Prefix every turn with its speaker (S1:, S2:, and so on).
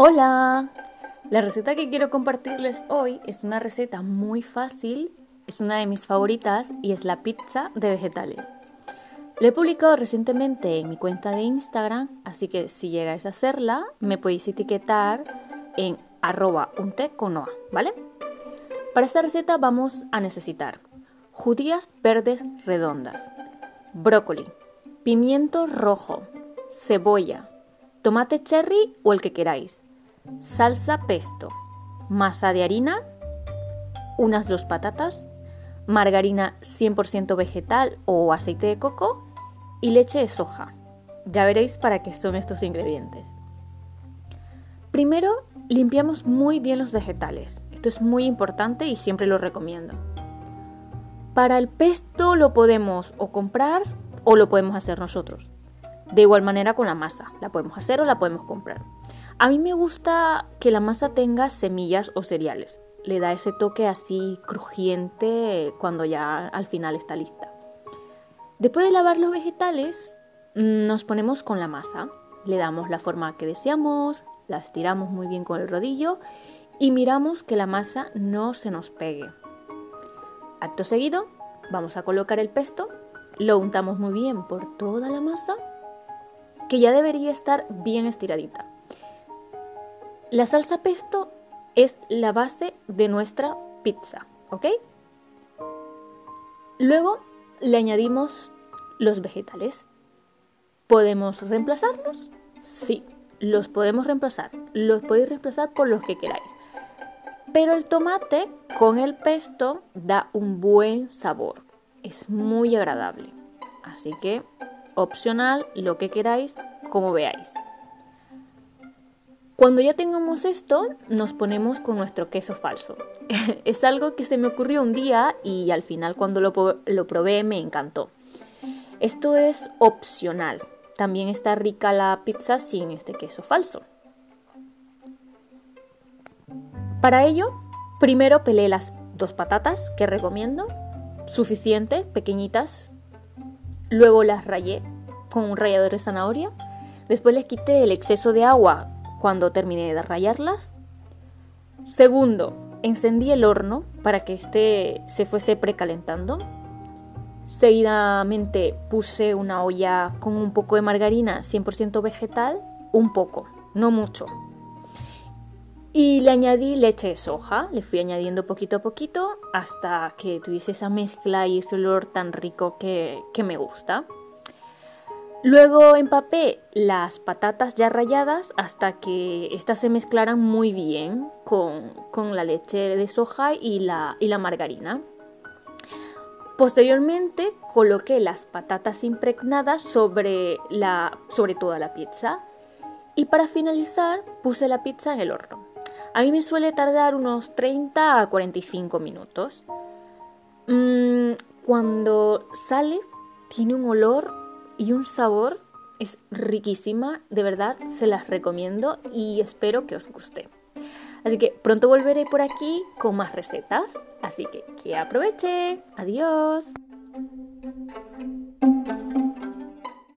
S1: Hola, la receta que quiero compartirles hoy es una receta muy fácil, es una de mis favoritas y es la pizza de vegetales. La he publicado recientemente en mi cuenta de Instagram, así que si llegáis a hacerla, me podéis etiquetar en arroba unteconoa, ¿vale? Para esta receta vamos a necesitar judías verdes redondas, brócoli, pimiento rojo, cebolla, tomate cherry o el que queráis, salsa pesto, masa de harina, unas dos patatas, margarina 100% vegetal o aceite de coco y leche de soja. Ya veréis para qué son estos ingredientes. Primero, limpiamos muy bien los vegetales. Esto es muy importante y siempre lo recomiendo. Para el pesto lo podemos o comprar o lo podemos hacer nosotros. De igual manera con la masa, la podemos hacer o la podemos comprar. A mí me gusta que la masa tenga semillas o cereales. Le da ese toque así crujiente cuando ya al final está lista. Después de lavar los vegetales, mm, nos ponemos con la masa. Le damos la forma que deseamos, la estiramos muy bien con el rodillo y miramos que la masa no se nos pegue. Acto seguido, vamos a colocar el pesto, lo untamos muy bien por toda la masa, que ya debería estar bien estiradita. La salsa pesto es la base de nuestra pizza, ¿ok? Luego le añadimos los vegetales. ¿Podemos reemplazarlos? Sí, los podemos reemplazar. Los podéis reemplazar por los que queráis. Pero el tomate con el pesto da un buen sabor. Es muy agradable. Así que opcional, lo que queráis, como veáis. Cuando ya tengamos esto, nos ponemos con nuestro queso falso. es algo que se me ocurrió un día y al final cuando lo, lo, probé me encantó. Esto es opcional. También está rica la pizza sin este queso falso. Para ello, primero pelé las dos patatas que recomiendo, suficiente, pequeñitas. Luego las rayé con un rallador de zanahoria. Después les quité el exceso de agua cuando terminé de rayarlas. Segundo, encendí el horno para que este se fuese precalentando. Seguidamente puse una olla con un poco de margarina 100% vegetal, un poco, no mucho. Y le añadí leche de soja, le fui añadiendo poquito a poquito hasta que tuviese esa mezcla y ese olor tan rico que, que me gusta. Luego empapé las patatas ya ralladas hasta que éstas se mezclaran muy bien con, la leche de soja y la, y la margarina. Posteriormente coloqué las patatas impregnadas sobre, la, sobre toda la pizza y para finalizar puse la pizza en el horno. A mí me suele tardar unos 30 a 45 minutos. Mm, cuando sale tiene un olor y un sabor es riquísima, de verdad se las recomiendo y espero que os guste. Así que pronto volveré por aquí con más recetas, así que que aproveche. Adiós.